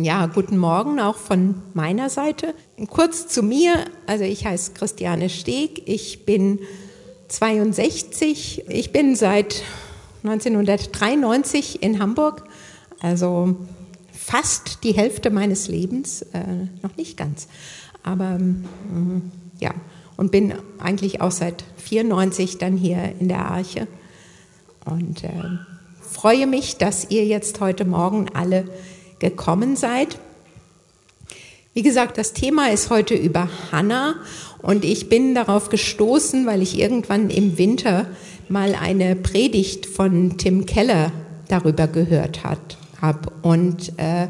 Ja, guten Morgen auch von meiner Seite. Kurz zu mir, also ich heiße Christiane Steg, ich bin 62, ich bin seit 1993 in Hamburg, also fast die Hälfte meines Lebens, äh, noch nicht ganz, aber äh, ja, und bin eigentlich auch seit 94 dann hier in der Arche. Und äh, freue mich, dass ihr jetzt heute Morgen alle gekommen seid. Wie gesagt, das Thema ist heute über Hannah und ich bin darauf gestoßen, weil ich irgendwann im Winter mal eine Predigt von Tim Keller darüber gehört habe und äh,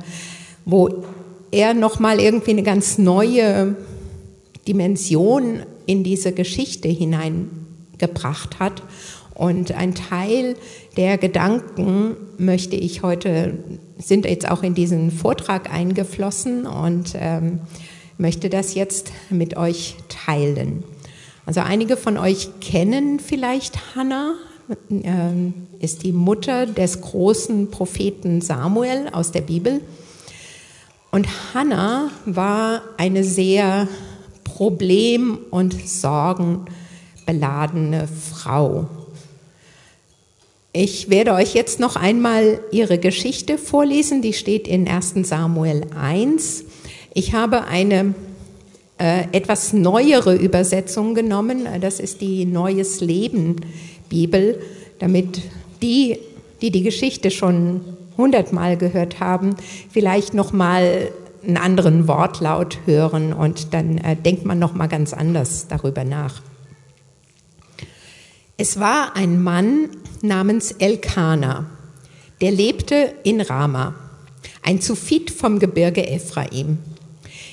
wo er noch mal irgendwie eine ganz neue Dimension in diese Geschichte hineingebracht hat und ein Teil der Gedanken möchte ich heute, sind jetzt auch in diesen Vortrag eingeflossen und ähm, möchte das jetzt mit euch teilen. Also einige von euch kennen vielleicht Hannah, ähm, ist die Mutter des großen Propheten Samuel aus der Bibel. Und Hannah war eine sehr problem- und sorgenbeladene Frau. Ich werde euch jetzt noch einmal ihre Geschichte vorlesen, die steht in 1 Samuel 1. Ich habe eine äh, etwas neuere Übersetzung genommen, das ist die Neues Leben Bibel, damit die, die die Geschichte schon hundertmal gehört haben, vielleicht noch mal einen anderen Wortlaut hören und dann äh, denkt man noch mal ganz anders darüber nach. Es war ein Mann namens Elkana, der lebte in Rama, ein Zuphit vom Gebirge Ephraim.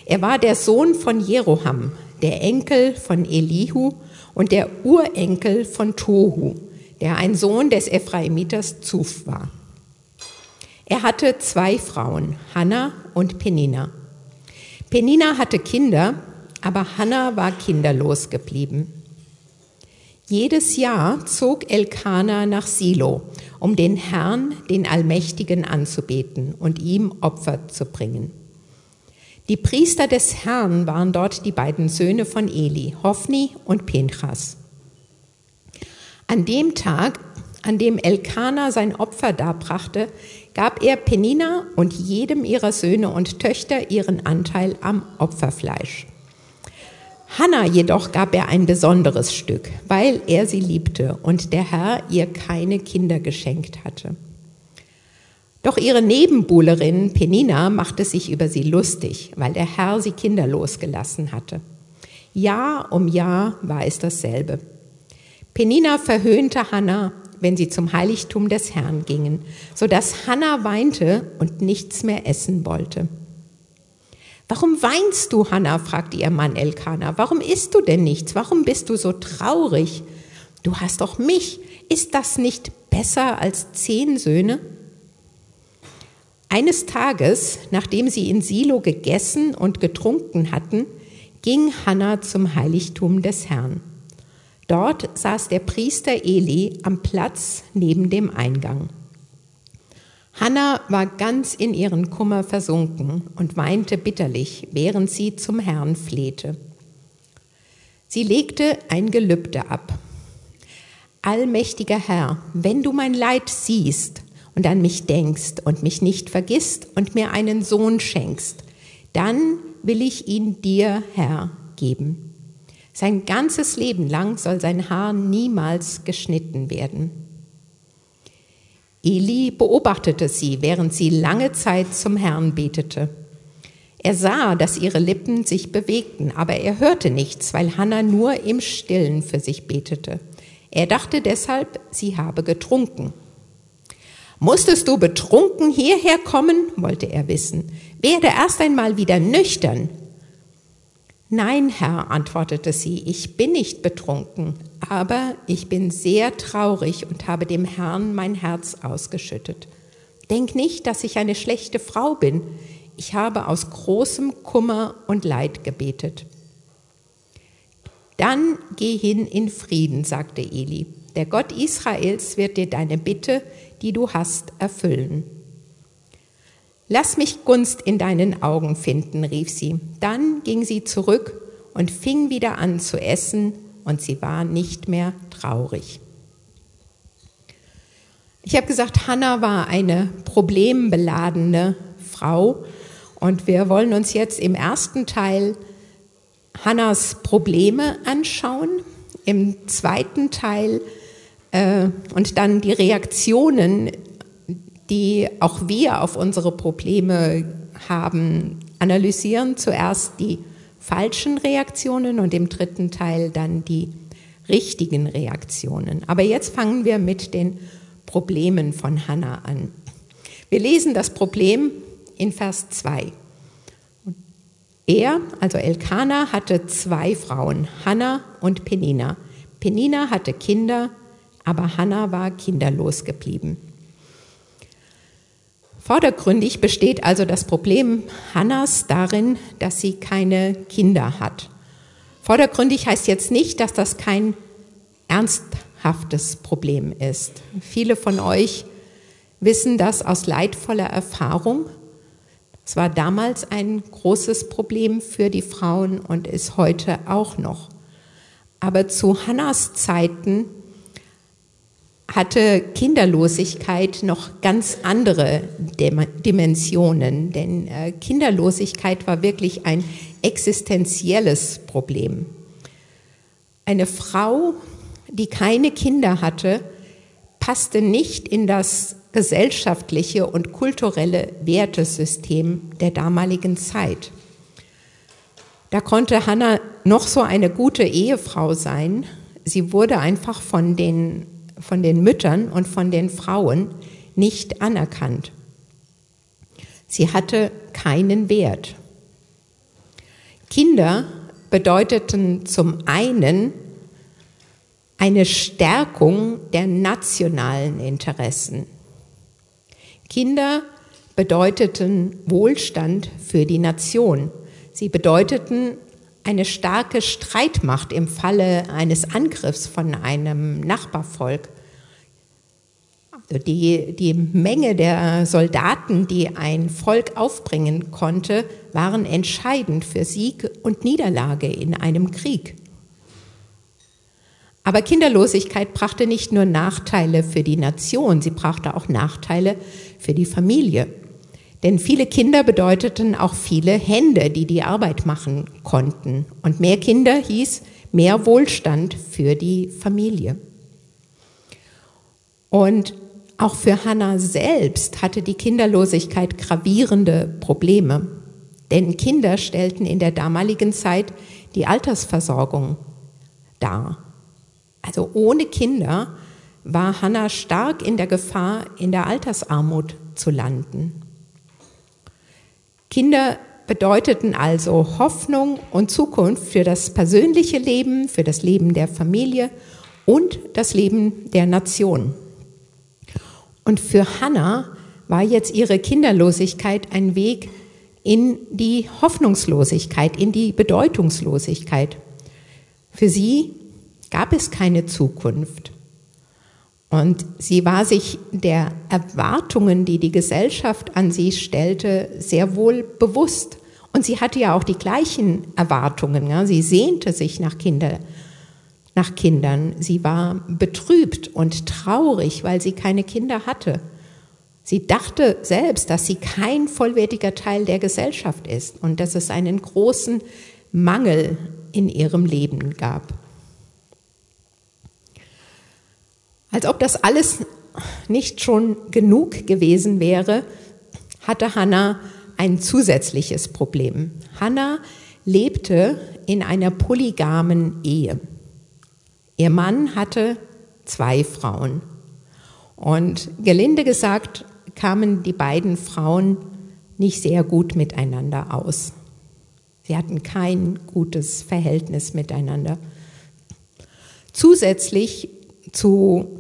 Er war der Sohn von Jeroham, der Enkel von Elihu und der Urenkel von Tohu, der ein Sohn des Ephraimiters Zuf war. Er hatte zwei Frauen, Hannah und Penina. Penina hatte Kinder, aber Hannah war kinderlos geblieben. Jedes Jahr zog Elkanah nach Silo, um den Herrn, den Allmächtigen, anzubeten und ihm Opfer zu bringen. Die Priester des Herrn waren dort die beiden Söhne von Eli, Hophni und Pinchas. An dem Tag, an dem Elkanah sein Opfer darbrachte, gab er Penina und jedem ihrer Söhne und Töchter ihren Anteil am Opferfleisch. Hannah jedoch gab er ein besonderes Stück, weil er sie liebte und der Herr ihr keine Kinder geschenkt hatte. Doch ihre Nebenbuhlerin Penina machte sich über sie lustig, weil der Herr sie kinderlos gelassen hatte. Jahr um Jahr war es dasselbe. Penina verhöhnte Hannah, wenn sie zum Heiligtum des Herrn gingen, so dass Hannah weinte und nichts mehr essen wollte. Warum weinst du, Hannah? fragte ihr Mann Elkanah. Warum isst du denn nichts? Warum bist du so traurig? Du hast doch mich. Ist das nicht besser als zehn Söhne? Eines Tages, nachdem sie in Silo gegessen und getrunken hatten, ging Hannah zum Heiligtum des Herrn. Dort saß der Priester Eli am Platz neben dem Eingang. Hannah war ganz in ihren Kummer versunken und weinte bitterlich, während sie zum Herrn flehte. Sie legte ein Gelübde ab. Allmächtiger Herr, wenn du mein Leid siehst und an mich denkst und mich nicht vergisst und mir einen Sohn schenkst, dann will ich ihn dir, Herr, geben. Sein ganzes Leben lang soll sein Haar niemals geschnitten werden. Eli beobachtete sie, während sie lange Zeit zum Herrn betete. Er sah, dass ihre Lippen sich bewegten, aber er hörte nichts, weil Hannah nur im Stillen für sich betete. Er dachte deshalb, sie habe getrunken. Musstest du betrunken hierher kommen? wollte er wissen. Werde erst einmal wieder nüchtern. Nein, Herr, antwortete sie, ich bin nicht betrunken, aber ich bin sehr traurig und habe dem Herrn mein Herz ausgeschüttet. Denk nicht, dass ich eine schlechte Frau bin. Ich habe aus großem Kummer und Leid gebetet. Dann geh hin in Frieden, sagte Eli. Der Gott Israels wird dir deine Bitte, die du hast, erfüllen. Lass mich Gunst in deinen Augen finden, rief sie. Dann ging sie zurück und fing wieder an zu essen, und sie war nicht mehr traurig. Ich habe gesagt, Hannah war eine problembeladene Frau und wir wollen uns jetzt im ersten Teil Hannas Probleme anschauen, im zweiten Teil äh, und dann die Reaktionen, die auch wir auf unsere Probleme haben, analysieren. Zuerst die falschen Reaktionen und im dritten Teil dann die richtigen Reaktionen. Aber jetzt fangen wir mit den Problemen von Hannah an. Wir lesen das Problem in Vers 2. Er, also Elkanah, hatte zwei Frauen, Hannah und Penina. Penina hatte Kinder, aber Hannah war kinderlos geblieben. Vordergründig besteht also das Problem Hannas darin, dass sie keine Kinder hat. Vordergründig heißt jetzt nicht, dass das kein ernsthaftes Problem ist. Viele von euch wissen das aus leidvoller Erfahrung. Es war damals ein großes Problem für die Frauen und ist heute auch noch. Aber zu Hannas Zeiten hatte Kinderlosigkeit noch ganz andere Dimensionen, denn äh, Kinderlosigkeit war wirklich ein existenzielles Problem. Eine Frau, die keine Kinder hatte, passte nicht in das gesellschaftliche und kulturelle Wertesystem der damaligen Zeit. Da konnte Hannah noch so eine gute Ehefrau sein. Sie wurde einfach von den von den Müttern und von den Frauen nicht anerkannt. Sie hatte keinen Wert. Kinder bedeuteten zum einen eine Stärkung der nationalen Interessen. Kinder bedeuteten Wohlstand für die Nation. Sie bedeuteten eine starke Streitmacht im Falle eines Angriffs von einem Nachbarvolk. Also die, die Menge der Soldaten, die ein Volk aufbringen konnte, waren entscheidend für Sieg und Niederlage in einem Krieg. Aber Kinderlosigkeit brachte nicht nur Nachteile für die Nation, sie brachte auch Nachteile für die Familie. Denn viele Kinder bedeuteten auch viele Hände, die die Arbeit machen konnten. Und mehr Kinder hieß mehr Wohlstand für die Familie. Und auch für Hannah selbst hatte die Kinderlosigkeit gravierende Probleme. Denn Kinder stellten in der damaligen Zeit die Altersversorgung dar. Also ohne Kinder war Hannah stark in der Gefahr, in der Altersarmut zu landen. Kinder bedeuteten also Hoffnung und Zukunft für das persönliche Leben, für das Leben der Familie und das Leben der Nation. Und für Hannah war jetzt ihre Kinderlosigkeit ein Weg in die Hoffnungslosigkeit, in die Bedeutungslosigkeit. Für sie gab es keine Zukunft. Und sie war sich der Erwartungen, die die Gesellschaft an sie stellte, sehr wohl bewusst. Und sie hatte ja auch die gleichen Erwartungen. Ja. Sie sehnte sich nach, Kinder, nach Kindern. Sie war betrübt und traurig, weil sie keine Kinder hatte. Sie dachte selbst, dass sie kein vollwertiger Teil der Gesellschaft ist und dass es einen großen Mangel in ihrem Leben gab. Als ob das alles nicht schon genug gewesen wäre, hatte Hannah ein zusätzliches Problem. Hannah lebte in einer polygamen Ehe. Ihr Mann hatte zwei Frauen. Und gelinde gesagt kamen die beiden Frauen nicht sehr gut miteinander aus. Sie hatten kein gutes Verhältnis miteinander. Zusätzlich zu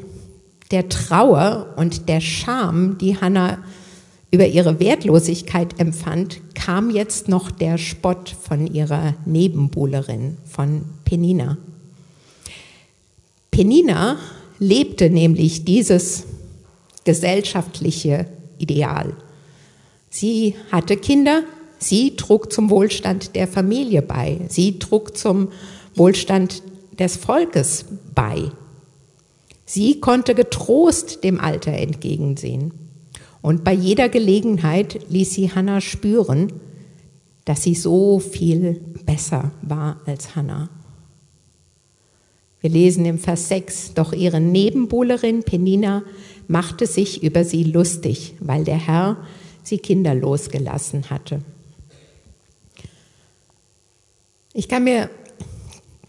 der Trauer und der Scham, die Hannah über ihre Wertlosigkeit empfand, kam jetzt noch der Spott von ihrer Nebenbuhlerin, von Penina. Penina lebte nämlich dieses gesellschaftliche Ideal. Sie hatte Kinder, sie trug zum Wohlstand der Familie bei, sie trug zum Wohlstand des Volkes bei. Sie konnte getrost dem Alter entgegensehen. Und bei jeder Gelegenheit ließ sie Hannah spüren, dass sie so viel besser war als Hannah. Wir lesen im Vers 6, doch ihre Nebenbuhlerin Penina machte sich über sie lustig, weil der Herr sie kinderlos gelassen hatte. Ich kann mir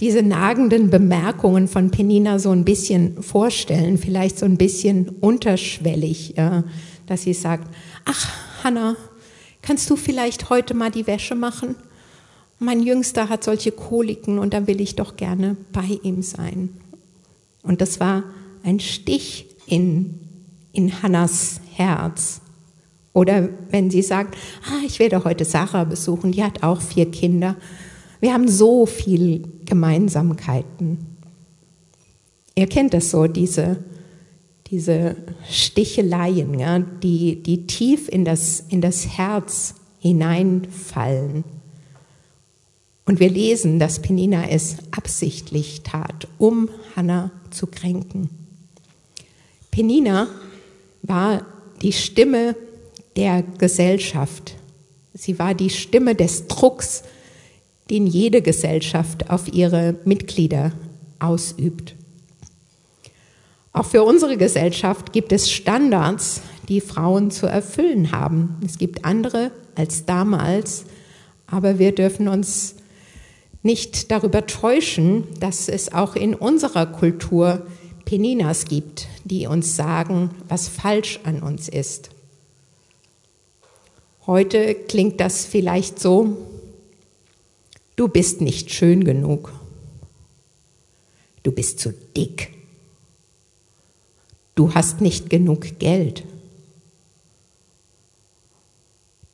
diese nagenden Bemerkungen von Penina so ein bisschen vorstellen, vielleicht so ein bisschen unterschwellig, dass sie sagt, ach Hanna, kannst du vielleicht heute mal die Wäsche machen? Mein Jüngster hat solche Koliken und da will ich doch gerne bei ihm sein. Und das war ein Stich in, in Hannas Herz. Oder wenn sie sagt, ah, ich werde heute Sarah besuchen, die hat auch vier Kinder. Wir haben so viel Gemeinsamkeiten. Ihr kennt das so, diese, diese Sticheleien, ja, die, die tief in das, in das Herz hineinfallen. Und wir lesen, dass Penina es absichtlich tat, um Hannah zu kränken. Penina war die Stimme der Gesellschaft. Sie war die Stimme des Drucks, den jede Gesellschaft auf ihre Mitglieder ausübt. Auch für unsere Gesellschaft gibt es Standards, die Frauen zu erfüllen haben. Es gibt andere als damals, aber wir dürfen uns nicht darüber täuschen, dass es auch in unserer Kultur Peninas gibt, die uns sagen, was falsch an uns ist. Heute klingt das vielleicht so, Du bist nicht schön genug. Du bist zu dick. Du hast nicht genug Geld.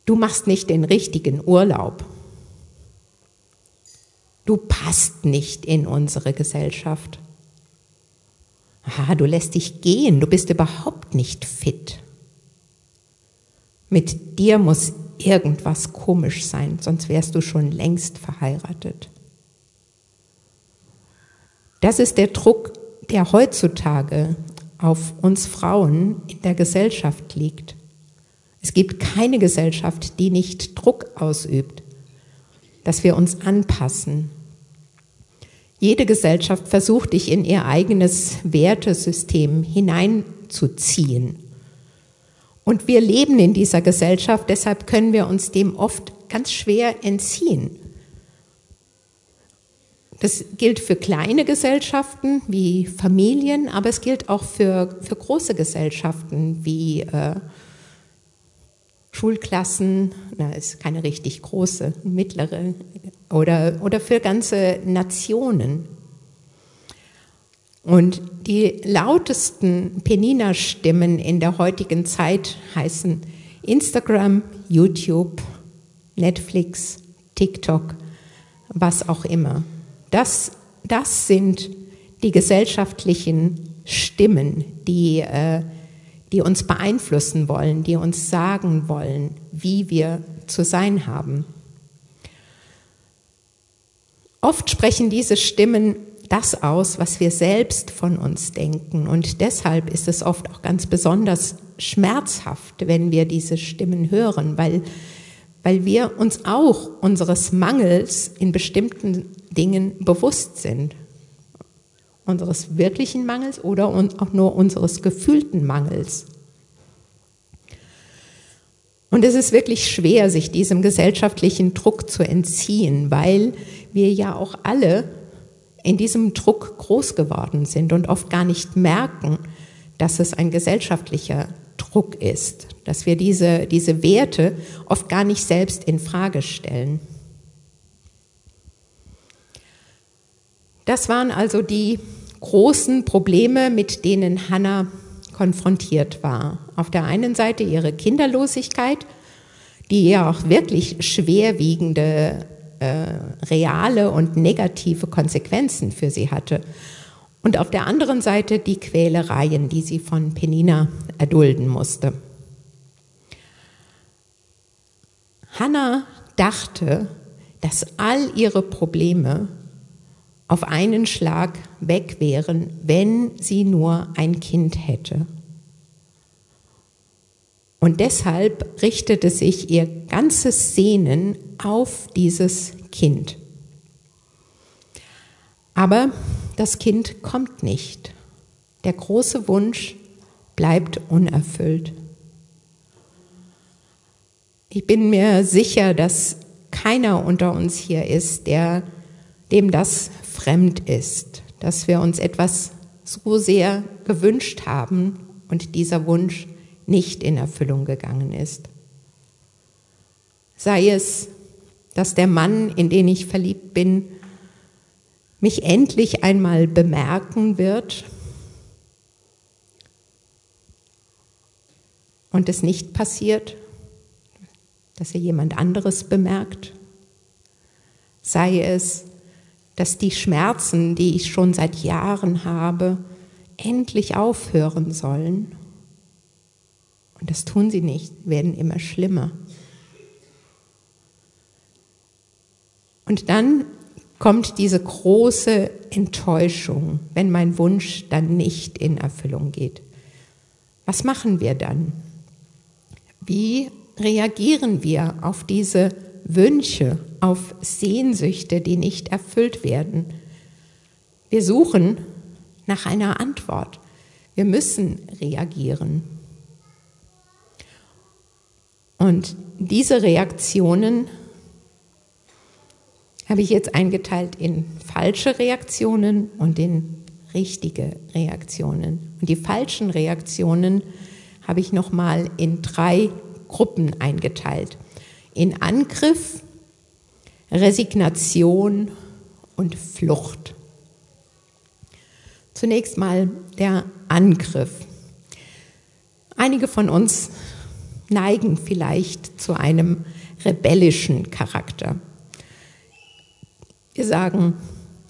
Du machst nicht den richtigen Urlaub. Du passt nicht in unsere Gesellschaft. Aha, du lässt dich gehen, du bist überhaupt nicht fit. Mit dir muss irgendwas komisch sein, sonst wärst du schon längst verheiratet. Das ist der Druck, der heutzutage auf uns Frauen in der Gesellschaft liegt. Es gibt keine Gesellschaft, die nicht Druck ausübt, dass wir uns anpassen. Jede Gesellschaft versucht, dich in ihr eigenes Wertesystem hineinzuziehen und wir leben in dieser Gesellschaft, deshalb können wir uns dem oft ganz schwer entziehen. Das gilt für kleine Gesellschaften wie Familien, aber es gilt auch für, für große Gesellschaften wie äh, Schulklassen, na, ist keine richtig große, mittlere, oder, oder für ganze Nationen. Und die lautesten Penina-Stimmen in der heutigen Zeit heißen Instagram, YouTube, Netflix, TikTok, was auch immer. Das, das sind die gesellschaftlichen Stimmen, die, äh, die uns beeinflussen wollen, die uns sagen wollen, wie wir zu sein haben. Oft sprechen diese Stimmen das aus, was wir selbst von uns denken. Und deshalb ist es oft auch ganz besonders schmerzhaft, wenn wir diese Stimmen hören, weil, weil wir uns auch unseres Mangels in bestimmten Dingen bewusst sind. Unseres wirklichen Mangels oder auch nur unseres gefühlten Mangels. Und es ist wirklich schwer, sich diesem gesellschaftlichen Druck zu entziehen, weil wir ja auch alle in diesem Druck groß geworden sind und oft gar nicht merken, dass es ein gesellschaftlicher Druck ist, dass wir diese, diese Werte oft gar nicht selbst in Frage stellen. Das waren also die großen Probleme, mit denen Hannah konfrontiert war. Auf der einen Seite ihre Kinderlosigkeit, die ja auch wirklich schwerwiegende äh, reale und negative Konsequenzen für sie hatte. Und auf der anderen Seite die Quälereien, die sie von Penina erdulden musste. Hannah dachte, dass all ihre Probleme auf einen Schlag weg wären, wenn sie nur ein Kind hätte. Und deshalb richtete sich ihr ganzes Sehnen auf dieses Kind. Aber das Kind kommt nicht. Der große Wunsch bleibt unerfüllt. Ich bin mir sicher, dass keiner unter uns hier ist, der dem das fremd ist, dass wir uns etwas so sehr gewünscht haben und dieser Wunsch nicht in Erfüllung gegangen ist. Sei es, dass der Mann, in den ich verliebt bin, mich endlich einmal bemerken wird und es nicht passiert, dass er jemand anderes bemerkt. Sei es, dass die Schmerzen, die ich schon seit Jahren habe, endlich aufhören sollen. Und das tun sie nicht, werden immer schlimmer. Und dann kommt diese große Enttäuschung, wenn mein Wunsch dann nicht in Erfüllung geht. Was machen wir dann? Wie reagieren wir auf diese Wünsche, auf Sehnsüchte, die nicht erfüllt werden? Wir suchen nach einer Antwort. Wir müssen reagieren. Und diese Reaktionen habe ich jetzt eingeteilt in falsche Reaktionen und in richtige Reaktionen. Und die falschen Reaktionen habe ich nochmal in drei Gruppen eingeteilt. In Angriff, Resignation und Flucht. Zunächst mal der Angriff. Einige von uns neigen vielleicht zu einem rebellischen Charakter. Wir sagen,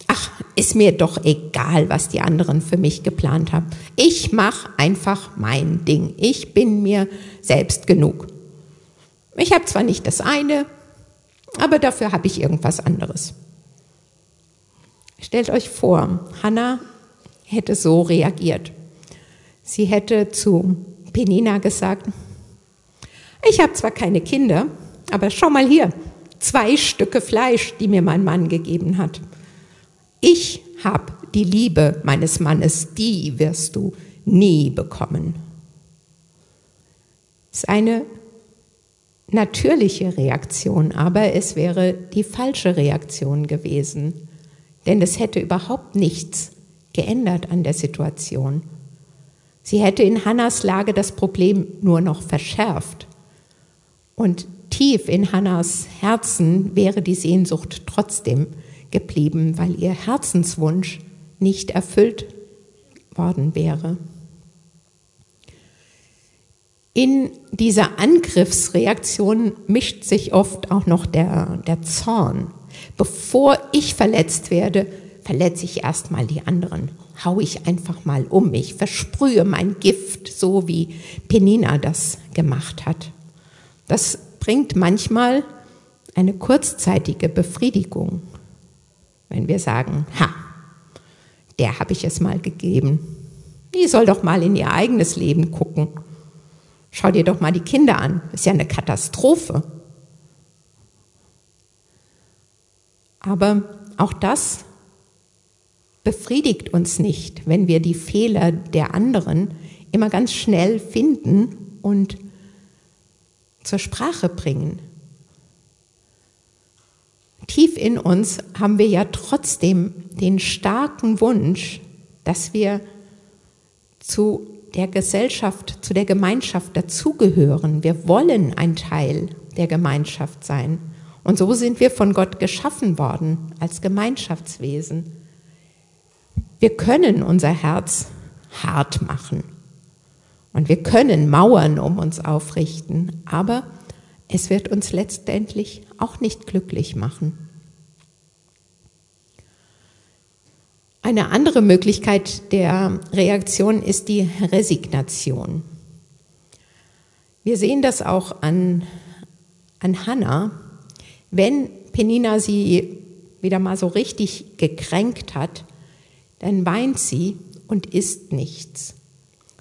ach, ist mir doch egal, was die anderen für mich geplant haben. Ich mache einfach mein Ding. Ich bin mir selbst genug. Ich habe zwar nicht das eine, aber dafür habe ich irgendwas anderes. Stellt euch vor, Hannah hätte so reagiert. Sie hätte zu Penina gesagt, ich habe zwar keine Kinder, aber schau mal hier, zwei Stücke Fleisch, die mir mein Mann gegeben hat. Ich habe die Liebe meines Mannes, die wirst du nie bekommen. Das ist eine natürliche Reaktion, aber es wäre die falsche Reaktion gewesen, denn es hätte überhaupt nichts geändert an der Situation. Sie hätte in Hannas Lage das Problem nur noch verschärft. Und tief in Hannas Herzen wäre die Sehnsucht trotzdem geblieben, weil ihr Herzenswunsch nicht erfüllt worden wäre. In dieser Angriffsreaktion mischt sich oft auch noch der, der Zorn. Bevor ich verletzt werde, verletze ich erstmal die anderen. Hau ich einfach mal um mich, versprühe mein Gift, so wie Penina das gemacht hat. Das bringt manchmal eine kurzzeitige Befriedigung, wenn wir sagen, ha, der habe ich es mal gegeben. Die soll doch mal in ihr eigenes Leben gucken Schau dir doch mal die Kinder an. Ist ja eine Katastrophe. Aber auch das befriedigt uns nicht, wenn wir die Fehler der anderen immer ganz schnell finden und zur Sprache bringen. Tief in uns haben wir ja trotzdem den starken Wunsch, dass wir zu der Gesellschaft, zu der Gemeinschaft dazugehören. Wir wollen ein Teil der Gemeinschaft sein. Und so sind wir von Gott geschaffen worden als Gemeinschaftswesen. Wir können unser Herz hart machen. Und wir können Mauern um uns aufrichten, aber es wird uns letztendlich auch nicht glücklich machen. Eine andere Möglichkeit der Reaktion ist die Resignation. Wir sehen das auch an an Hannah, wenn Penina sie wieder mal so richtig gekränkt hat, dann weint sie und isst nichts.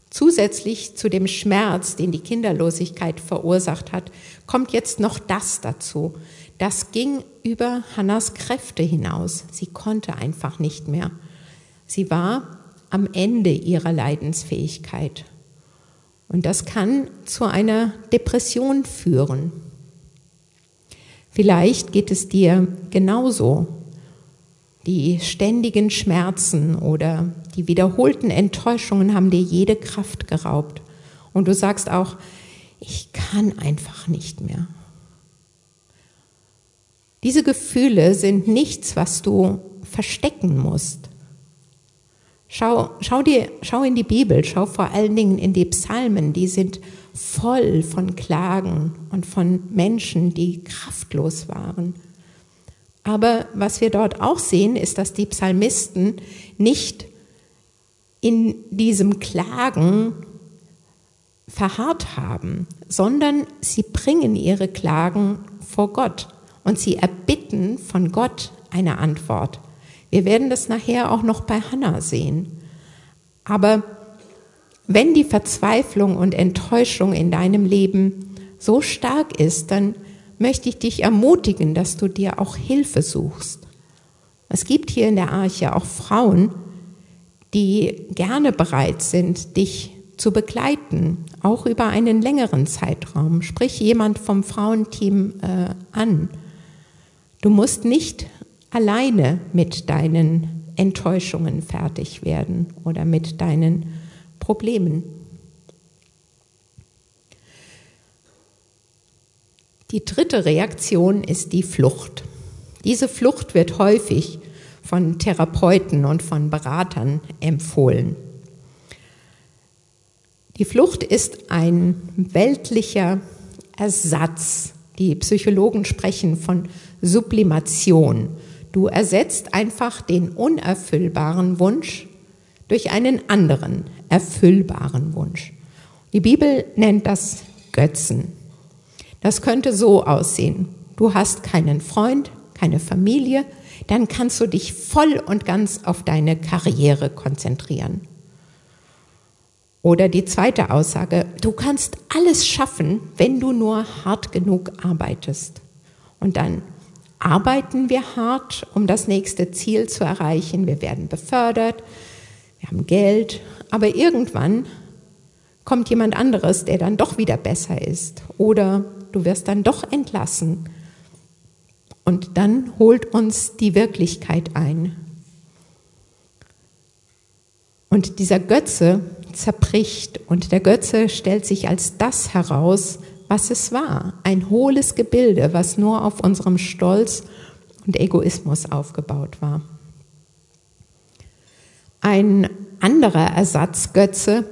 Zusätzlich zu dem Schmerz, den die Kinderlosigkeit verursacht hat, kommt jetzt noch das dazu. Das ging über Hannas Kräfte hinaus. Sie konnte einfach nicht mehr. Sie war am Ende ihrer Leidensfähigkeit. Und das kann zu einer Depression führen. Vielleicht geht es dir genauso. Die ständigen Schmerzen oder die wiederholten Enttäuschungen haben dir jede Kraft geraubt. Und du sagst auch, ich kann einfach nicht mehr. Diese Gefühle sind nichts, was du verstecken musst. Schau, schau, dir, schau in die Bibel, schau vor allen Dingen in die Psalmen, die sind voll von Klagen und von Menschen, die kraftlos waren. Aber was wir dort auch sehen, ist, dass die Psalmisten nicht in diesem Klagen verharrt haben, sondern sie bringen ihre Klagen vor Gott und sie erbitten von Gott eine Antwort. Wir werden das nachher auch noch bei Hannah sehen. Aber wenn die Verzweiflung und Enttäuschung in deinem Leben so stark ist, dann möchte ich dich ermutigen, dass du dir auch Hilfe suchst. Es gibt hier in der Arche auch Frauen, die gerne bereit sind, dich zu begleiten, auch über einen längeren Zeitraum. Sprich jemand vom Frauenteam äh, an. Du musst nicht alleine mit deinen Enttäuschungen fertig werden oder mit deinen Problemen. Die dritte Reaktion ist die Flucht. Diese Flucht wird häufig von Therapeuten und von Beratern empfohlen. Die Flucht ist ein weltlicher Ersatz. Die Psychologen sprechen von Sublimation. Du ersetzt einfach den unerfüllbaren Wunsch durch einen anderen erfüllbaren Wunsch. Die Bibel nennt das Götzen. Das könnte so aussehen. Du hast keinen Freund, keine Familie, dann kannst du dich voll und ganz auf deine Karriere konzentrieren. Oder die zweite Aussage, du kannst alles schaffen, wenn du nur hart genug arbeitest. Und dann arbeiten wir hart, um das nächste Ziel zu erreichen. Wir werden befördert, wir haben Geld, aber irgendwann kommt jemand anderes, der dann doch wieder besser ist. Oder du wirst dann doch entlassen. Und dann holt uns die Wirklichkeit ein. Und dieser Götze zerbricht und der Götze stellt sich als das heraus, was es war. Ein hohles Gebilde, was nur auf unserem Stolz und Egoismus aufgebaut war. Ein anderer Ersatzgötze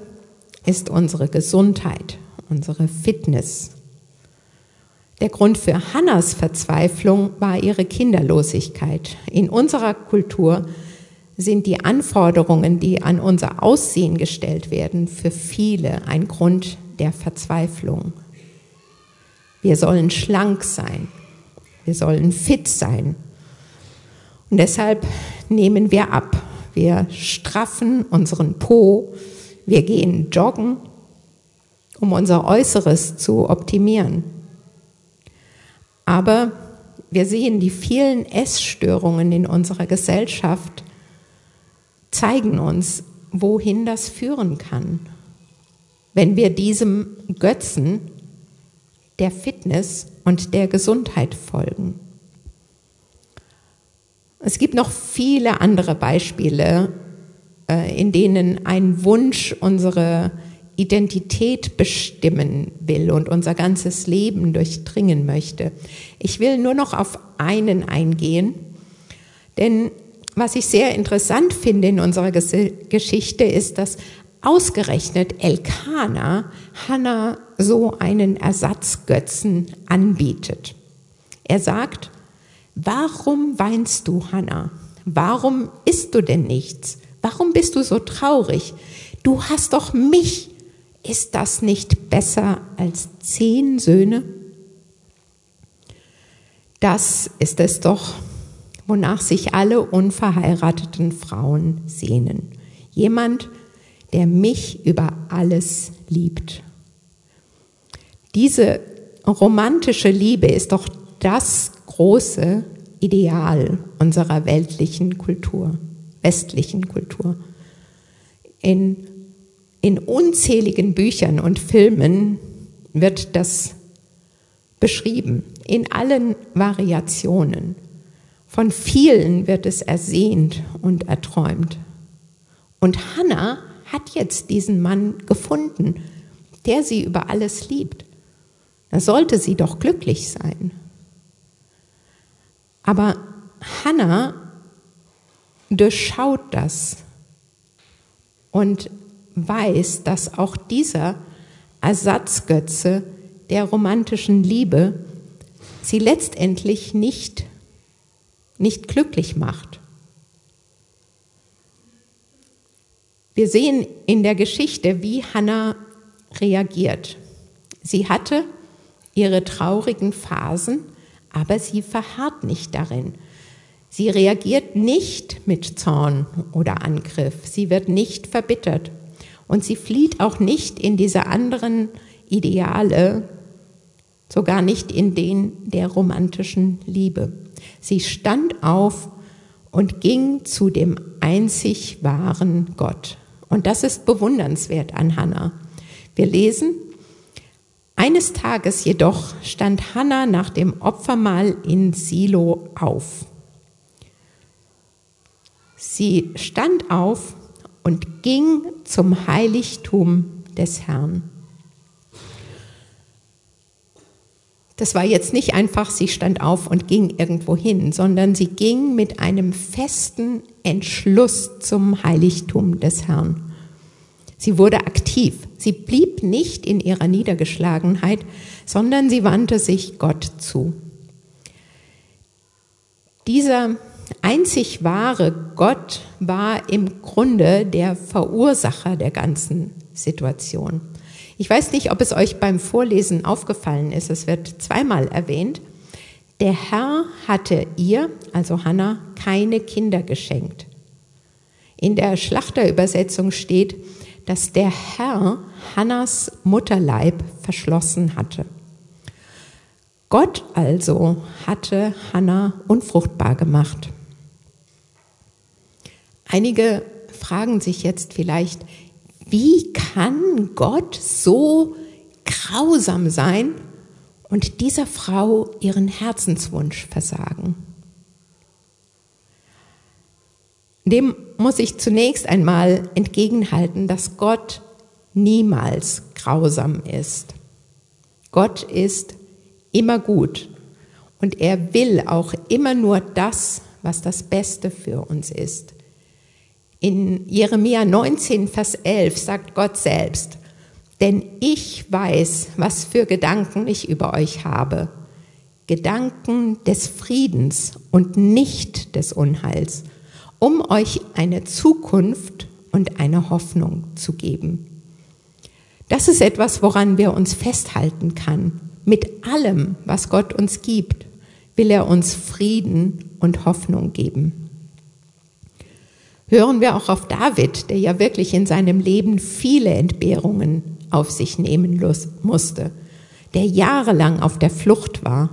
ist unsere Gesundheit, unsere Fitness. Der Grund für Hannas Verzweiflung war ihre Kinderlosigkeit. In unserer Kultur sind die Anforderungen, die an unser Aussehen gestellt werden, für viele ein Grund der Verzweiflung. Wir sollen schlank sein. Wir sollen fit sein. Und deshalb nehmen wir ab. Wir straffen unseren Po. Wir gehen joggen, um unser Äußeres zu optimieren. Aber wir sehen, die vielen Essstörungen in unserer Gesellschaft zeigen uns, wohin das führen kann. Wenn wir diesem Götzen der Fitness und der Gesundheit folgen. Es gibt noch viele andere Beispiele, äh, in denen ein Wunsch unsere Identität bestimmen will und unser ganzes Leben durchdringen möchte. Ich will nur noch auf einen eingehen, denn was ich sehr interessant finde in unserer Geschichte ist, dass ausgerechnet Elkanah Hannah so einen Ersatzgötzen anbietet. Er sagt, warum weinst du, Hannah? Warum isst du denn nichts? Warum bist du so traurig? Du hast doch mich. Ist das nicht besser als zehn Söhne? Das ist es doch, wonach sich alle unverheirateten Frauen sehnen. Jemand, der mich über alles liebt. Diese romantische Liebe ist doch das große Ideal unserer weltlichen Kultur, westlichen Kultur. In, in unzähligen Büchern und Filmen wird das beschrieben, in allen Variationen. Von vielen wird es ersehnt und erträumt. Und Hannah hat jetzt diesen Mann gefunden, der sie über alles liebt. Da sollte sie doch glücklich sein. Aber Hannah durchschaut das und weiß, dass auch dieser Ersatzgötze der romantischen Liebe sie letztendlich nicht, nicht glücklich macht. Wir sehen in der Geschichte, wie Hannah reagiert. Sie hatte ihre traurigen Phasen, aber sie verharrt nicht darin. Sie reagiert nicht mit Zorn oder Angriff. Sie wird nicht verbittert. Und sie flieht auch nicht in diese anderen Ideale, sogar nicht in den der romantischen Liebe. Sie stand auf und ging zu dem einzig wahren Gott. Und das ist bewundernswert an Hannah. Wir lesen, eines Tages jedoch stand Hannah nach dem Opfermahl in Silo auf. Sie stand auf und ging zum Heiligtum des Herrn. Das war jetzt nicht einfach, sie stand auf und ging irgendwo hin, sondern sie ging mit einem festen Entschluss zum Heiligtum des Herrn. Sie wurde aktiv. Sie blieb nicht in ihrer Niedergeschlagenheit, sondern sie wandte sich Gott zu. Dieser einzig wahre Gott war im Grunde der Verursacher der ganzen Situation. Ich weiß nicht, ob es euch beim Vorlesen aufgefallen ist, es wird zweimal erwähnt. Der Herr hatte ihr, also Hannah, keine Kinder geschenkt. In der Schlachterübersetzung steht, dass der Herr Hannas Mutterleib verschlossen hatte. Gott also hatte Hannah unfruchtbar gemacht. Einige fragen sich jetzt vielleicht, wie kann Gott so grausam sein und dieser Frau ihren Herzenswunsch versagen? Dem muss ich zunächst einmal entgegenhalten, dass Gott niemals grausam ist. Gott ist immer gut und er will auch immer nur das, was das Beste für uns ist. In Jeremia 19, Vers 11 sagt Gott selbst, denn ich weiß, was für Gedanken ich über euch habe. Gedanken des Friedens und nicht des Unheils, um euch eine Zukunft und eine Hoffnung zu geben. Das ist etwas, woran wir uns festhalten kann. Mit allem, was Gott uns gibt, will er uns Frieden und Hoffnung geben hören wir auch auf David, der ja wirklich in seinem Leben viele Entbehrungen auf sich nehmen musste, der jahrelang auf der Flucht war.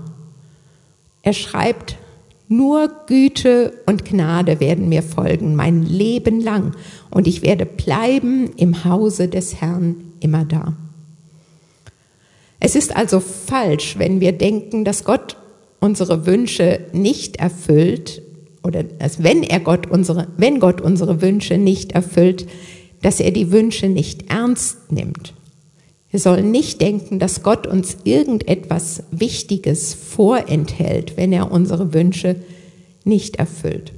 Er schreibt, nur Güte und Gnade werden mir folgen mein Leben lang und ich werde bleiben im Hause des Herrn immer da. Es ist also falsch, wenn wir denken, dass Gott unsere Wünsche nicht erfüllt oder dass wenn er Gott unsere, wenn Gott unsere Wünsche nicht erfüllt, dass er die Wünsche nicht ernst nimmt. Wir sollen nicht denken, dass Gott uns irgendetwas Wichtiges vorenthält, wenn er unsere Wünsche nicht erfüllt.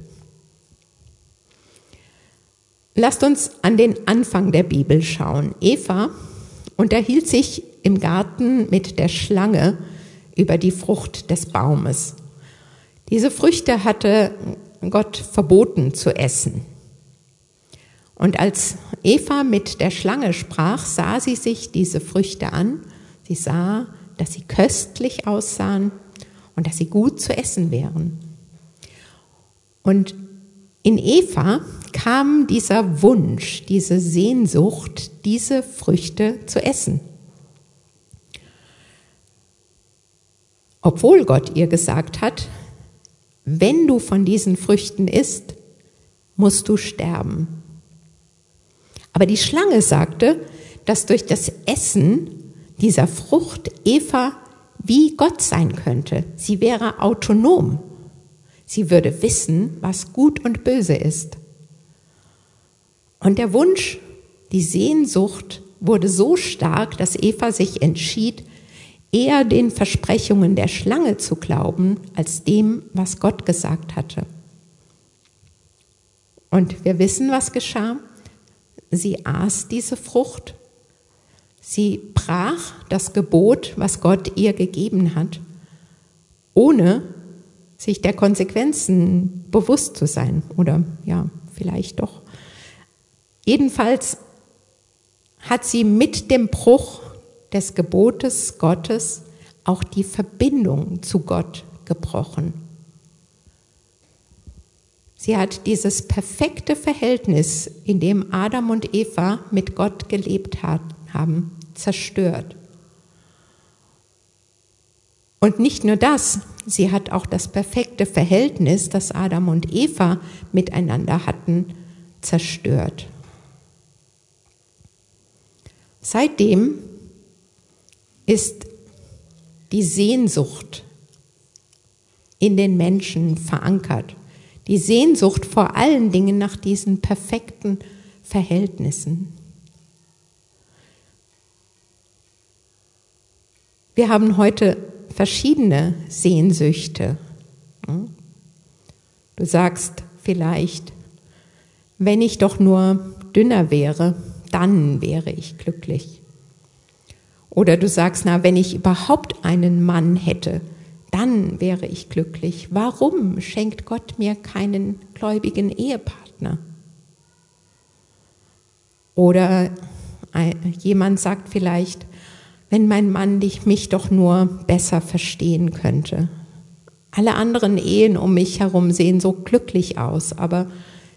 Lasst uns an den Anfang der Bibel schauen. Eva unterhielt sich im Garten mit der Schlange über die Frucht des Baumes. Diese Früchte hatte Gott verboten zu essen. Und als Eva mit der Schlange sprach, sah sie sich diese Früchte an. Sie sah, dass sie köstlich aussahen und dass sie gut zu essen wären. Und in Eva kam dieser Wunsch, diese Sehnsucht, diese Früchte zu essen. Obwohl Gott ihr gesagt hat, wenn du von diesen Früchten isst, musst du sterben. Aber die Schlange sagte, dass durch das Essen dieser Frucht Eva wie Gott sein könnte. Sie wäre autonom. Sie würde wissen, was gut und böse ist. Und der Wunsch, die Sehnsucht wurde so stark, dass Eva sich entschied, eher den Versprechungen der Schlange zu glauben, als dem, was Gott gesagt hatte. Und wir wissen, was geschah. Sie aß diese Frucht. Sie brach das Gebot, was Gott ihr gegeben hat, ohne sich der Konsequenzen bewusst zu sein. Oder ja, vielleicht doch. Jedenfalls hat sie mit dem Bruch des Gebotes Gottes auch die Verbindung zu Gott gebrochen. Sie hat dieses perfekte Verhältnis, in dem Adam und Eva mit Gott gelebt haben, zerstört. Und nicht nur das, sie hat auch das perfekte Verhältnis, das Adam und Eva miteinander hatten, zerstört. Seitdem ist die Sehnsucht in den Menschen verankert. Die Sehnsucht vor allen Dingen nach diesen perfekten Verhältnissen. Wir haben heute verschiedene Sehnsüchte. Du sagst vielleicht, wenn ich doch nur dünner wäre, dann wäre ich glücklich. Oder du sagst, na, wenn ich überhaupt einen Mann hätte, dann wäre ich glücklich. Warum schenkt Gott mir keinen gläubigen Ehepartner? Oder jemand sagt vielleicht, wenn mein Mann mich doch nur besser verstehen könnte. Alle anderen Ehen um mich herum sehen so glücklich aus, aber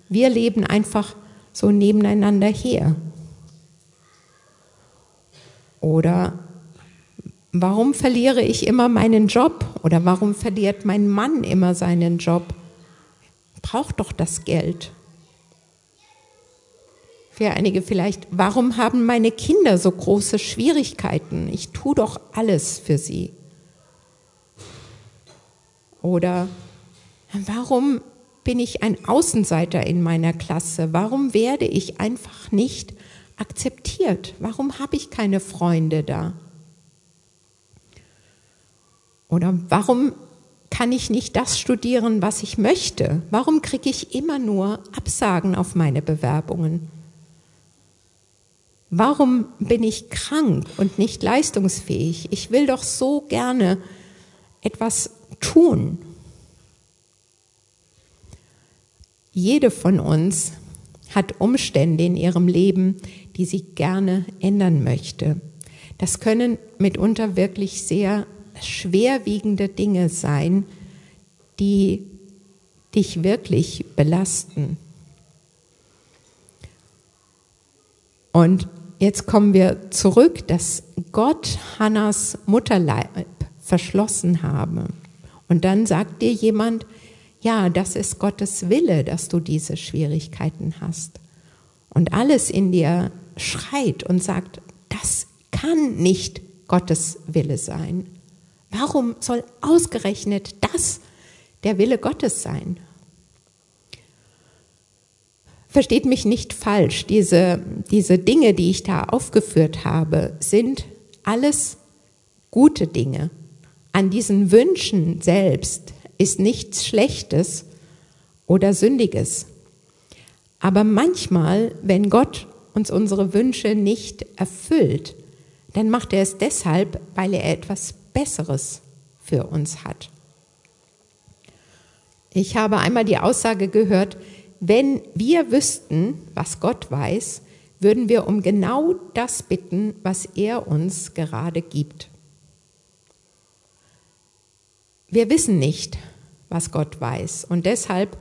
wir leben einfach so nebeneinander her. Oder Warum verliere ich immer meinen Job oder warum verliert mein Mann immer seinen Job? Braucht doch das Geld. Für einige vielleicht, warum haben meine Kinder so große Schwierigkeiten? Ich tue doch alles für sie. Oder warum bin ich ein Außenseiter in meiner Klasse? Warum werde ich einfach nicht akzeptiert? Warum habe ich keine Freunde da? Oder warum kann ich nicht das studieren, was ich möchte? Warum kriege ich immer nur Absagen auf meine Bewerbungen? Warum bin ich krank und nicht leistungsfähig? Ich will doch so gerne etwas tun. Jede von uns hat Umstände in ihrem Leben, die sie gerne ändern möchte. Das können mitunter wirklich sehr schwerwiegende Dinge sein, die dich wirklich belasten. Und jetzt kommen wir zurück, dass Gott Hannas Mutterleib verschlossen habe. Und dann sagt dir jemand, ja, das ist Gottes Wille, dass du diese Schwierigkeiten hast. Und alles in dir schreit und sagt, das kann nicht Gottes Wille sein. Warum soll ausgerechnet das der Wille Gottes sein? Versteht mich nicht falsch, diese, diese Dinge, die ich da aufgeführt habe, sind alles gute Dinge. An diesen Wünschen selbst ist nichts Schlechtes oder Sündiges. Aber manchmal, wenn Gott uns unsere Wünsche nicht erfüllt, dann macht er es deshalb, weil er etwas Besseres für uns hat. Ich habe einmal die Aussage gehört, wenn wir wüssten, was Gott weiß, würden wir um genau das bitten, was er uns gerade gibt. wir wissen nicht, was Gott weiß. Und deshalb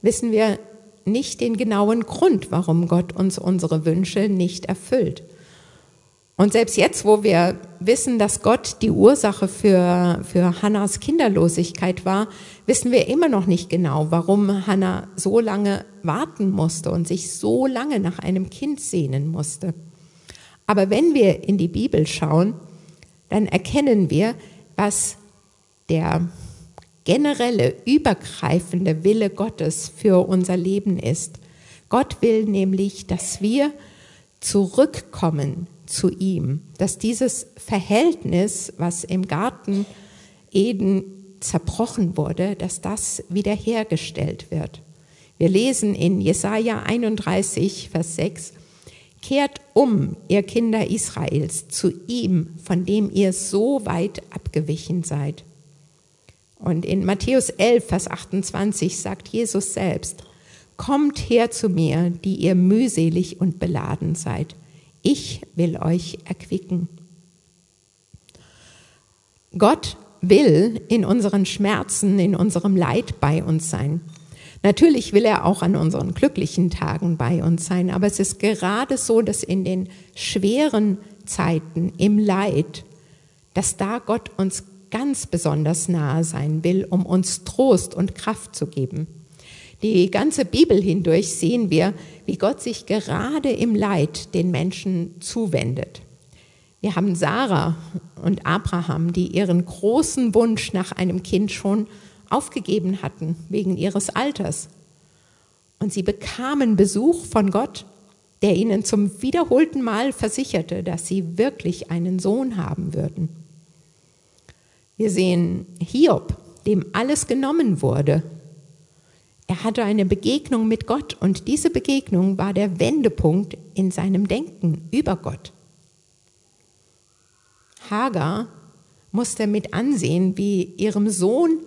wissen wir nicht den genauen Grund, warum Gott uns unsere Wünsche nicht erfüllt. Und selbst jetzt, wo wir wissen, dass Gott die Ursache für, für Hannas Kinderlosigkeit war, wissen wir immer noch nicht genau, warum Hannah so lange warten musste und sich so lange nach einem Kind sehnen musste. Aber wenn wir in die Bibel schauen, dann erkennen wir, was der generelle, übergreifende Wille Gottes für unser Leben ist. Gott will nämlich, dass wir zurückkommen zu ihm, dass dieses Verhältnis, was im Garten Eden zerbrochen wurde, dass das wiederhergestellt wird. Wir lesen in Jesaja 31, Vers 6, Kehrt um, ihr Kinder Israels, zu ihm, von dem ihr so weit abgewichen seid. Und in Matthäus 11, Vers 28 sagt Jesus selbst, Kommt her zu mir, die ihr mühselig und beladen seid ich will euch erquicken. Gott will in unseren Schmerzen, in unserem Leid bei uns sein. Natürlich will er auch an unseren glücklichen Tagen bei uns sein, aber es ist gerade so, dass in den schweren Zeiten, im Leid, dass da Gott uns ganz besonders nahe sein will, um uns Trost und Kraft zu geben. Die ganze Bibel hindurch sehen wir, wie Gott sich gerade im Leid den Menschen zuwendet. Wir haben Sarah und Abraham, die ihren großen Wunsch nach einem Kind schon aufgegeben hatten wegen ihres Alters. Und sie bekamen Besuch von Gott, der ihnen zum wiederholten Mal versicherte, dass sie wirklich einen Sohn haben würden. Wir sehen Hiob, dem alles genommen wurde er hatte eine Begegnung mit Gott und diese Begegnung war der Wendepunkt in seinem Denken über Gott. Hagar musste mit ansehen, wie ihrem Sohn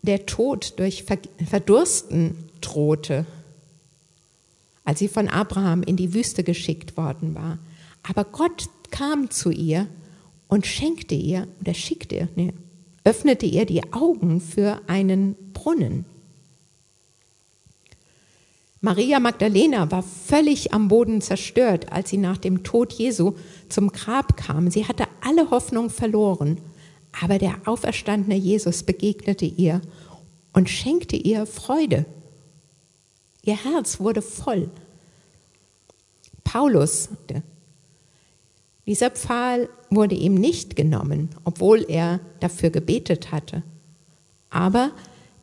der Tod durch Verdursten drohte, als sie von Abraham in die Wüste geschickt worden war. Aber Gott kam zu ihr und schenkte ihr oder schickte, nee, öffnete ihr die Augen für einen Brunnen. Maria Magdalena war völlig am Boden zerstört, als sie nach dem Tod Jesu zum Grab kam. Sie hatte alle Hoffnung verloren, aber der auferstandene Jesus begegnete ihr und schenkte ihr Freude. Ihr Herz wurde voll. Paulus, dieser Pfahl wurde ihm nicht genommen, obwohl er dafür gebetet hatte. Aber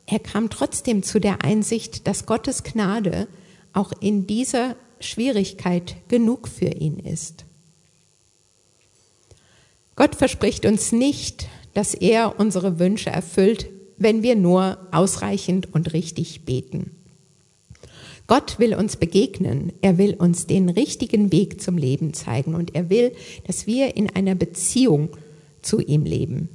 er kam trotzdem zu der Einsicht, dass Gottes Gnade auch in dieser Schwierigkeit genug für ihn ist. Gott verspricht uns nicht, dass er unsere Wünsche erfüllt, wenn wir nur ausreichend und richtig beten. Gott will uns begegnen, er will uns den richtigen Weg zum Leben zeigen und er will, dass wir in einer Beziehung zu ihm leben.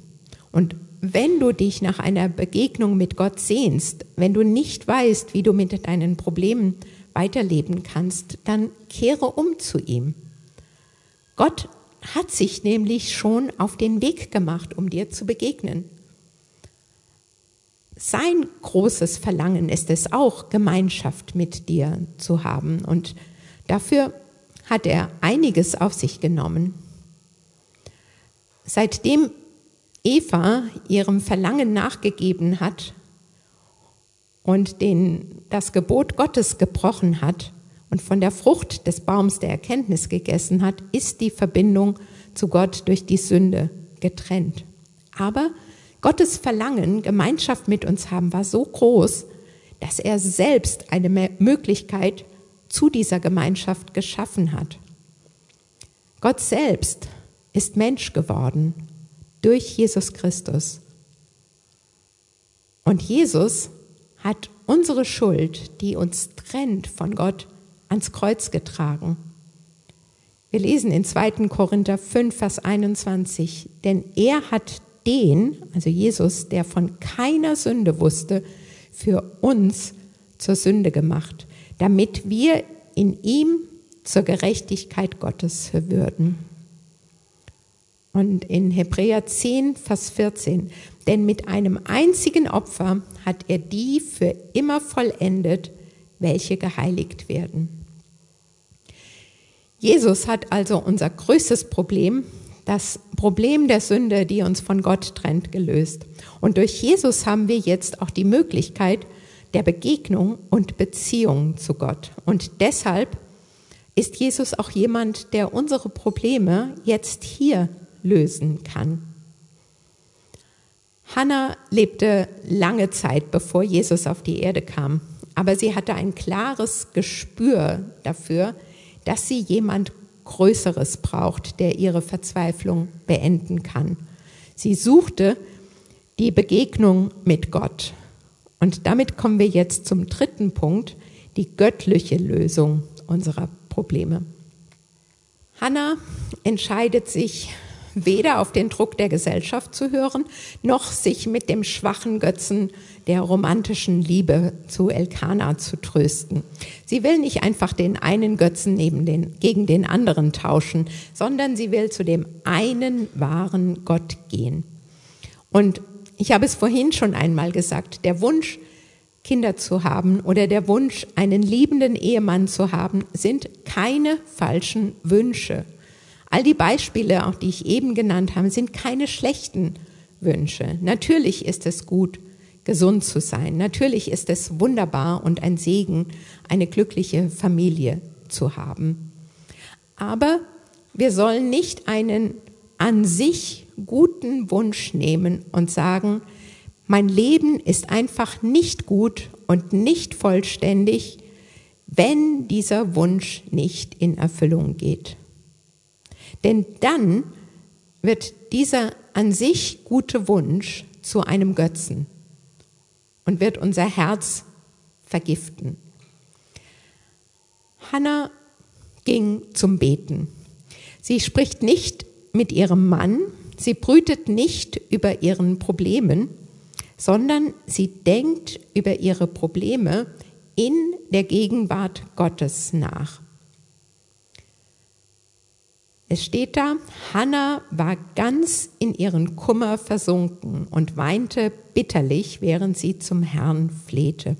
Und wenn du dich nach einer Begegnung mit Gott sehnst, wenn du nicht weißt, wie du mit deinen Problemen weiterleben kannst, dann kehre um zu ihm. Gott hat sich nämlich schon auf den Weg gemacht, um dir zu begegnen. Sein großes Verlangen ist es auch, Gemeinschaft mit dir zu haben. Und dafür hat er einiges auf sich genommen. Seitdem Eva ihrem Verlangen nachgegeben hat und den, das Gebot Gottes gebrochen hat und von der Frucht des Baums der Erkenntnis gegessen hat, ist die Verbindung zu Gott durch die Sünde getrennt. Aber Gottes Verlangen, Gemeinschaft mit uns haben, war so groß, dass er selbst eine Möglichkeit zu dieser Gemeinschaft geschaffen hat. Gott selbst ist Mensch geworden durch Jesus Christus. Und Jesus hat unsere Schuld, die uns trennt von Gott, ans Kreuz getragen. Wir lesen in 2. Korinther 5, Vers 21, denn er hat den, also Jesus, der von keiner Sünde wusste, für uns zur Sünde gemacht, damit wir in ihm zur Gerechtigkeit Gottes würden. Und in Hebräer 10, Vers 14, denn mit einem einzigen Opfer hat er die für immer vollendet, welche geheiligt werden. Jesus hat also unser größtes Problem, das Problem der Sünde, die uns von Gott trennt, gelöst. Und durch Jesus haben wir jetzt auch die Möglichkeit der Begegnung und Beziehung zu Gott. Und deshalb ist Jesus auch jemand, der unsere Probleme jetzt hier lösen kann. Hannah lebte lange Zeit, bevor Jesus auf die Erde kam, aber sie hatte ein klares Gespür dafür, dass sie jemand Größeres braucht, der ihre Verzweiflung beenden kann. Sie suchte die Begegnung mit Gott. Und damit kommen wir jetzt zum dritten Punkt, die göttliche Lösung unserer Probleme. Hannah entscheidet sich weder auf den Druck der Gesellschaft zu hören, noch sich mit dem schwachen Götzen der romantischen Liebe zu Elkanah zu trösten. Sie will nicht einfach den einen Götzen neben den, gegen den anderen tauschen, sondern sie will zu dem einen wahren Gott gehen. Und ich habe es vorhin schon einmal gesagt, der Wunsch, Kinder zu haben oder der Wunsch, einen liebenden Ehemann zu haben, sind keine falschen Wünsche. All die Beispiele, auch die ich eben genannt habe, sind keine schlechten Wünsche. Natürlich ist es gut, gesund zu sein. Natürlich ist es wunderbar und ein Segen, eine glückliche Familie zu haben. Aber wir sollen nicht einen an sich guten Wunsch nehmen und sagen, mein Leben ist einfach nicht gut und nicht vollständig, wenn dieser Wunsch nicht in Erfüllung geht. Denn dann wird dieser an sich gute Wunsch zu einem Götzen und wird unser Herz vergiften. Hannah ging zum Beten. Sie spricht nicht mit ihrem Mann, sie brütet nicht über ihren Problemen, sondern sie denkt über ihre Probleme in der Gegenwart Gottes nach. Es steht da, Hannah war ganz in ihren Kummer versunken und weinte bitterlich, während sie zum Herrn flehte.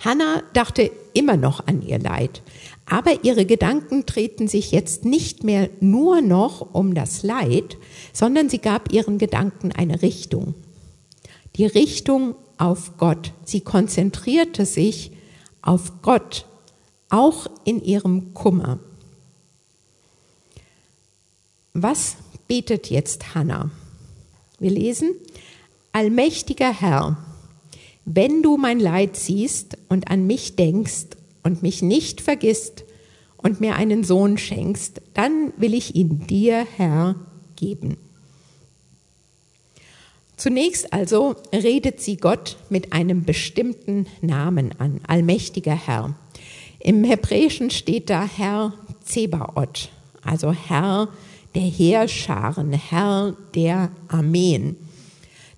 Hannah dachte immer noch an ihr Leid, aber ihre Gedanken drehten sich jetzt nicht mehr nur noch um das Leid, sondern sie gab ihren Gedanken eine Richtung. Die Richtung auf Gott. Sie konzentrierte sich auf Gott, auch in ihrem Kummer. Was betet jetzt Hannah? Wir lesen, Allmächtiger Herr, wenn du mein Leid siehst und an mich denkst und mich nicht vergisst und mir einen Sohn schenkst, dann will ich ihn dir, Herr, geben. Zunächst also redet sie Gott mit einem bestimmten Namen an, allmächtiger Herr. Im Hebräischen steht da Herr Zebaoth, also Herr der Heerscharen, Herr der Armeen.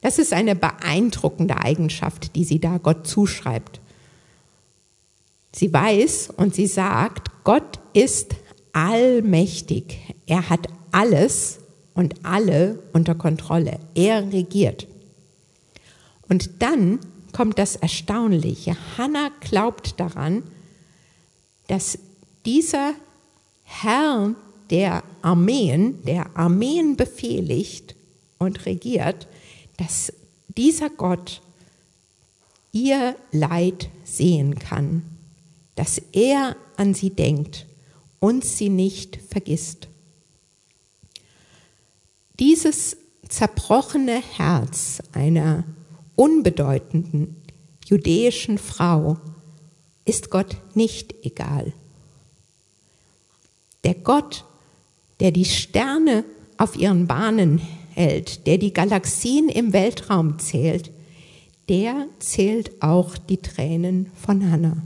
Das ist eine beeindruckende Eigenschaft, die sie da Gott zuschreibt. Sie weiß und sie sagt, Gott ist allmächtig. Er hat alles und alle unter Kontrolle. Er regiert. Und dann kommt das Erstaunliche. Hannah glaubt daran, dass dieser Herr der Armeen, der Armeen befehligt und regiert, dass dieser Gott ihr Leid sehen kann, dass er an sie denkt und sie nicht vergisst. Dieses zerbrochene Herz einer unbedeutenden jüdischen Frau ist Gott nicht egal. Der Gott, der die Sterne auf ihren Bahnen hält, der die Galaxien im Weltraum zählt, der zählt auch die Tränen von Hannah.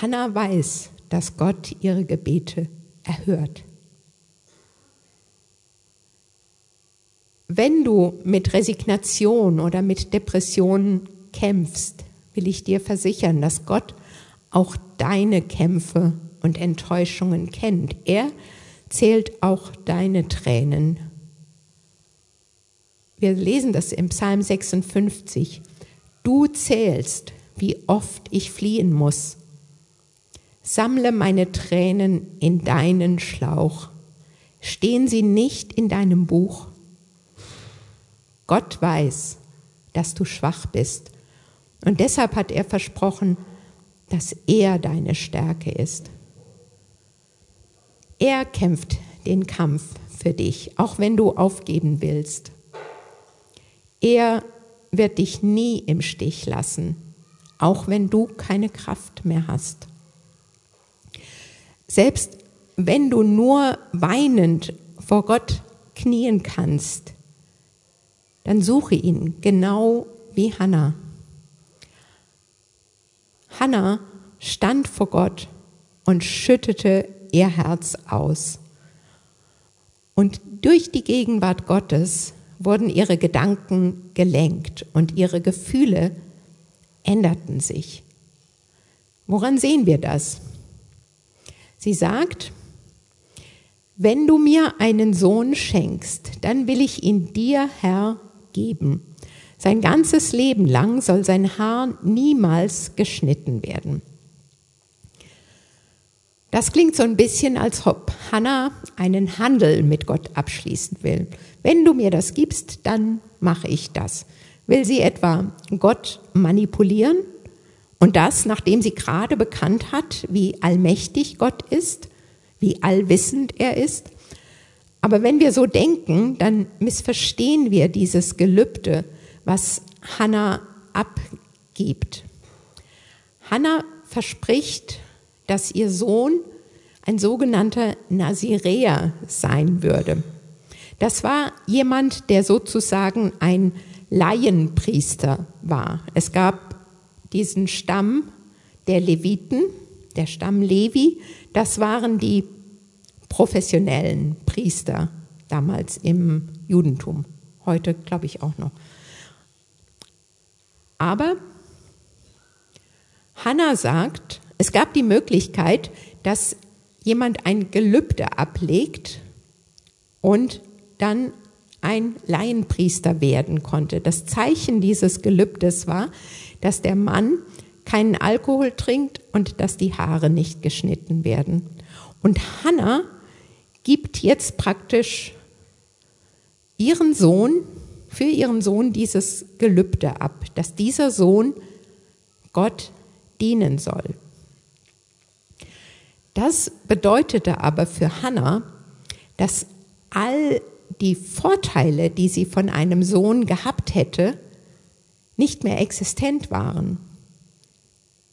Hannah weiß, dass Gott ihre Gebete erhört. Wenn du mit Resignation oder mit Depressionen kämpfst, will ich dir versichern, dass Gott auch deine Kämpfe und Enttäuschungen kennt. Er zählt auch deine Tränen. Wir lesen das im Psalm 56. Du zählst, wie oft ich fliehen muss. Sammle meine Tränen in deinen Schlauch. Stehen sie nicht in deinem Buch? Gott weiß, dass du schwach bist. Und deshalb hat er versprochen, dass er deine Stärke ist. Er kämpft den Kampf für dich, auch wenn du aufgeben willst. Er wird dich nie im Stich lassen, auch wenn du keine Kraft mehr hast. Selbst wenn du nur weinend vor Gott knien kannst, dann suche ihn, genau wie Hannah. Hannah stand vor Gott und schüttete ihr Herz aus. Und durch die Gegenwart Gottes wurden ihre Gedanken gelenkt und ihre Gefühle änderten sich. Woran sehen wir das? Sie sagt, wenn du mir einen Sohn schenkst, dann will ich ihn dir, Herr, geben. Sein ganzes Leben lang soll sein Haar niemals geschnitten werden. Das klingt so ein bisschen, als ob Hannah einen Handel mit Gott abschließen will. Wenn du mir das gibst, dann mache ich das. Will sie etwa Gott manipulieren? Und das, nachdem sie gerade bekannt hat, wie allmächtig Gott ist, wie allwissend er ist? Aber wenn wir so denken, dann missverstehen wir dieses Gelübde, was Hannah abgibt. Hannah verspricht, dass ihr Sohn ein sogenannter Naziräer sein würde. Das war jemand, der sozusagen ein Laienpriester war. Es gab diesen Stamm der Leviten, der Stamm Levi, das waren die professionellen Priester damals im Judentum. Heute glaube ich auch noch. Aber Hannah sagt, es gab die Möglichkeit, dass jemand ein Gelübde ablegt und dann ein Laienpriester werden konnte. Das Zeichen dieses Gelübdes war, dass der Mann keinen Alkohol trinkt und dass die Haare nicht geschnitten werden. Und Hannah gibt jetzt praktisch ihren Sohn, für ihren Sohn dieses Gelübde ab, dass dieser Sohn Gott dienen soll. Das bedeutete aber für Hannah, dass all die Vorteile, die sie von einem Sohn gehabt hätte, nicht mehr existent waren.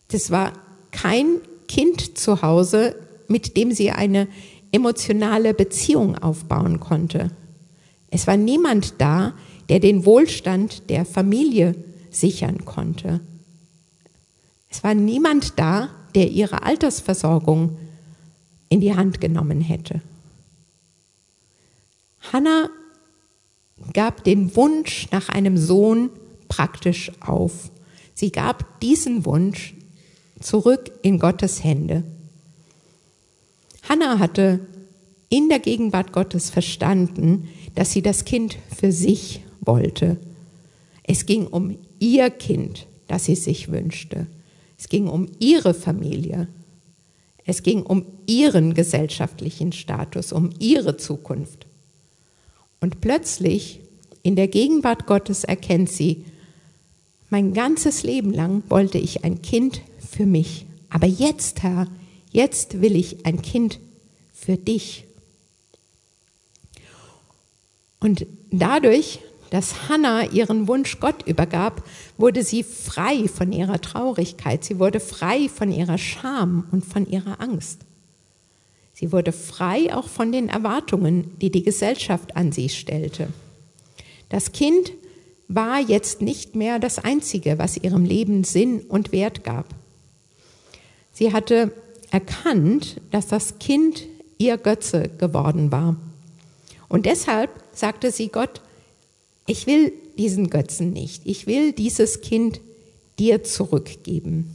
Das war kein Kind zu Hause, mit dem sie eine emotionale Beziehung aufbauen konnte. Es war niemand da, der den Wohlstand der Familie sichern konnte. Es war niemand da, der ihre Altersversorgung in die Hand genommen hätte. Hannah gab den Wunsch nach einem Sohn praktisch auf. Sie gab diesen Wunsch zurück in Gottes Hände. Hannah hatte in der Gegenwart Gottes verstanden, dass sie das Kind für sich wollte. Es ging um ihr Kind, das sie sich wünschte. Es ging um ihre Familie. Es ging um ihren gesellschaftlichen Status, um ihre Zukunft. Und plötzlich, in der Gegenwart Gottes, erkennt sie, mein ganzes Leben lang wollte ich ein Kind für mich. Aber jetzt, Herr, jetzt will ich ein Kind für dich. Und dadurch, dass Hannah ihren Wunsch Gott übergab, wurde sie frei von ihrer Traurigkeit. Sie wurde frei von ihrer Scham und von ihrer Angst. Sie wurde frei auch von den Erwartungen, die die Gesellschaft an sie stellte. Das Kind war jetzt nicht mehr das Einzige, was ihrem Leben Sinn und Wert gab. Sie hatte erkannt, dass das Kind ihr Götze geworden war. Und deshalb sagte sie Gott, ich will diesen Götzen nicht, ich will dieses Kind dir zurückgeben.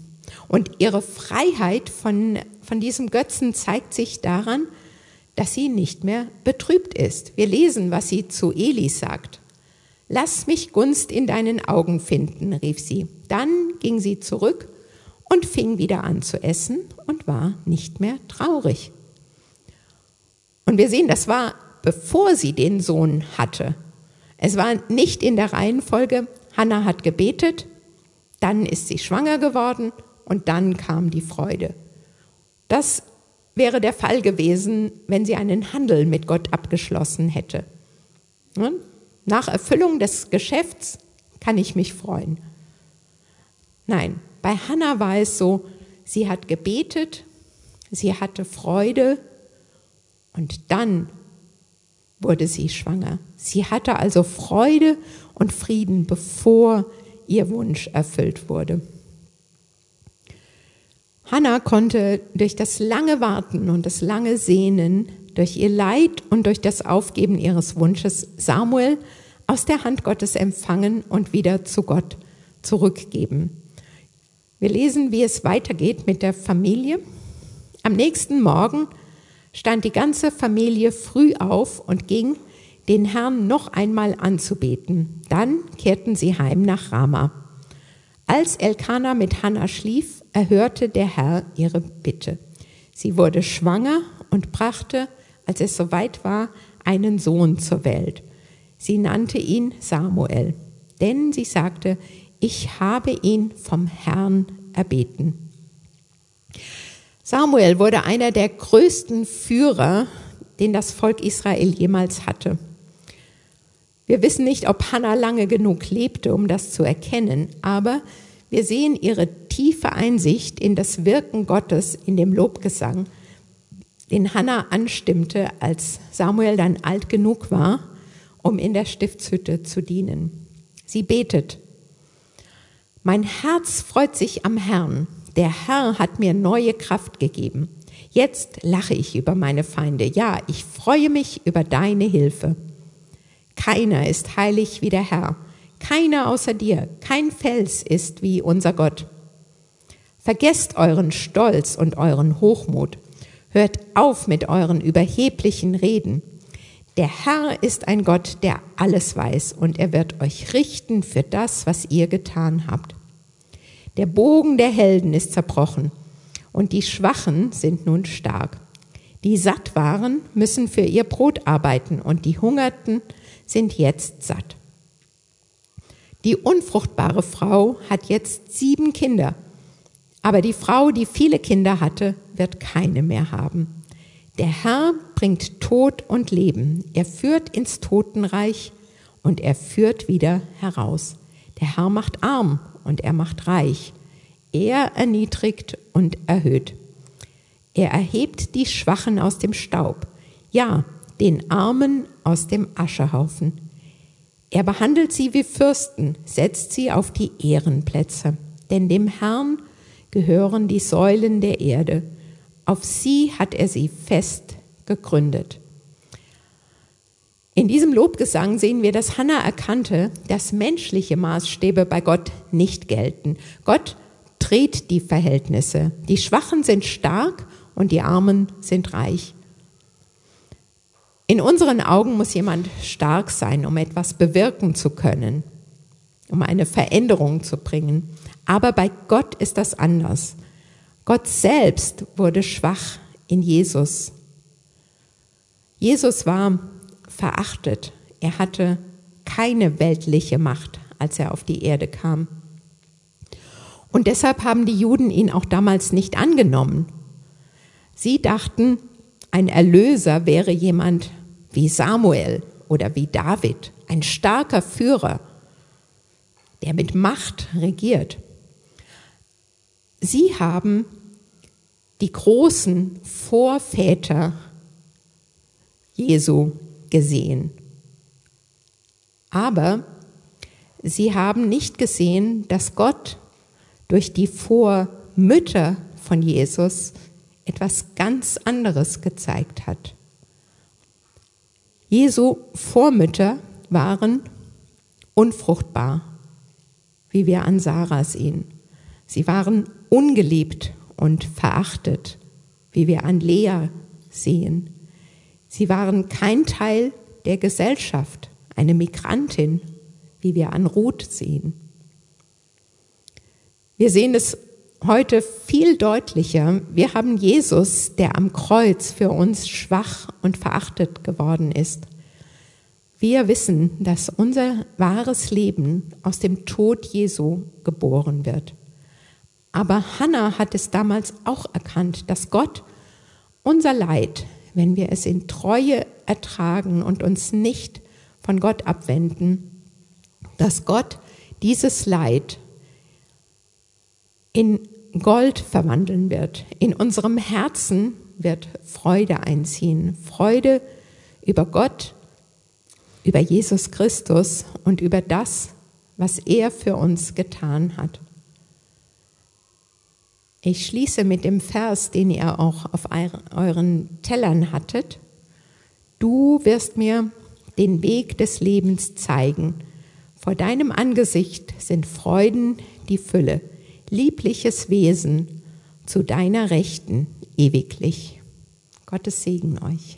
Und ihre Freiheit von, von diesem Götzen zeigt sich daran, dass sie nicht mehr betrübt ist. Wir lesen, was sie zu Eli sagt. Lass mich Gunst in deinen Augen finden, rief sie. Dann ging sie zurück und fing wieder an zu essen und war nicht mehr traurig. Und wir sehen, das war bevor sie den Sohn hatte. Es war nicht in der Reihenfolge, Hannah hat gebetet, dann ist sie schwanger geworden und dann kam die Freude. Das wäre der Fall gewesen, wenn sie einen Handel mit Gott abgeschlossen hätte. Nach Erfüllung des Geschäfts kann ich mich freuen. Nein, bei Hannah war es so, sie hat gebetet, sie hatte Freude und dann wurde sie schwanger. Sie hatte also Freude und Frieden, bevor ihr Wunsch erfüllt wurde. Hannah konnte durch das lange Warten und das lange Sehnen, durch ihr Leid und durch das Aufgeben ihres Wunsches Samuel aus der Hand Gottes empfangen und wieder zu Gott zurückgeben. Wir lesen, wie es weitergeht mit der Familie. Am nächsten Morgen stand die ganze Familie früh auf und ging, den Herrn noch einmal anzubeten. Dann kehrten sie heim nach Rama. Als Elkanah mit Hannah schlief, erhörte der Herr ihre Bitte. Sie wurde schwanger und brachte, als es soweit war, einen Sohn zur Welt. Sie nannte ihn Samuel, denn sie sagte, ich habe ihn vom Herrn erbeten. Samuel wurde einer der größten Führer, den das Volk Israel jemals hatte. Wir wissen nicht, ob Hannah lange genug lebte, um das zu erkennen, aber wir sehen ihre tiefe Einsicht in das Wirken Gottes in dem Lobgesang, den Hannah anstimmte, als Samuel dann alt genug war, um in der Stiftshütte zu dienen. Sie betet, mein Herz freut sich am Herrn. Der Herr hat mir neue Kraft gegeben. Jetzt lache ich über meine Feinde. Ja, ich freue mich über deine Hilfe. Keiner ist heilig wie der Herr. Keiner außer dir. Kein Fels ist wie unser Gott. Vergesst euren Stolz und euren Hochmut. Hört auf mit euren überheblichen Reden. Der Herr ist ein Gott, der alles weiß, und er wird euch richten für das, was ihr getan habt. Der Bogen der Helden ist zerbrochen, und die Schwachen sind nun stark. Die satt waren, müssen für ihr Brot arbeiten, und die Hungerten sind jetzt satt. Die unfruchtbare Frau hat jetzt sieben Kinder, aber die Frau, die viele Kinder hatte, wird keine mehr haben. Der Herr bringt Tod und Leben. Er führt ins Totenreich und er führt wieder heraus. Der Herr macht arm und er macht reich. Er erniedrigt und erhöht. Er erhebt die Schwachen aus dem Staub, ja, den Armen aus dem Aschehaufen. Er behandelt sie wie Fürsten, setzt sie auf die Ehrenplätze. Denn dem Herrn gehören die Säulen der Erde auf sie hat er sie fest gegründet. In diesem Lobgesang sehen wir, dass Hannah erkannte, dass menschliche Maßstäbe bei Gott nicht gelten. Gott dreht die Verhältnisse. Die Schwachen sind stark und die Armen sind reich. In unseren Augen muss jemand stark sein, um etwas bewirken zu können, um eine Veränderung zu bringen. Aber bei Gott ist das anders. Gott selbst wurde schwach in Jesus. Jesus war verachtet. Er hatte keine weltliche Macht, als er auf die Erde kam. Und deshalb haben die Juden ihn auch damals nicht angenommen. Sie dachten, ein Erlöser wäre jemand wie Samuel oder wie David, ein starker Führer, der mit Macht regiert. Sie haben die großen Vorväter Jesu gesehen. Aber sie haben nicht gesehen, dass Gott durch die Vormütter von Jesus etwas ganz anderes gezeigt hat. Jesu Vormütter waren unfruchtbar, wie wir an Sarah sehen. Sie waren ungeliebt und verachtet, wie wir an Lea sehen. Sie waren kein Teil der Gesellschaft, eine Migrantin, wie wir an Ruth sehen. Wir sehen es heute viel deutlicher. Wir haben Jesus, der am Kreuz für uns schwach und verachtet geworden ist. Wir wissen, dass unser wahres Leben aus dem Tod Jesu geboren wird. Aber Hannah hat es damals auch erkannt, dass Gott unser Leid, wenn wir es in Treue ertragen und uns nicht von Gott abwenden, dass Gott dieses Leid in Gold verwandeln wird. In unserem Herzen wird Freude einziehen. Freude über Gott, über Jesus Christus und über das, was er für uns getan hat. Ich schließe mit dem Vers, den ihr auch auf euren Tellern hattet. Du wirst mir den Weg des Lebens zeigen. Vor deinem Angesicht sind Freuden die Fülle, liebliches Wesen zu deiner Rechten ewiglich. Gottes Segen euch.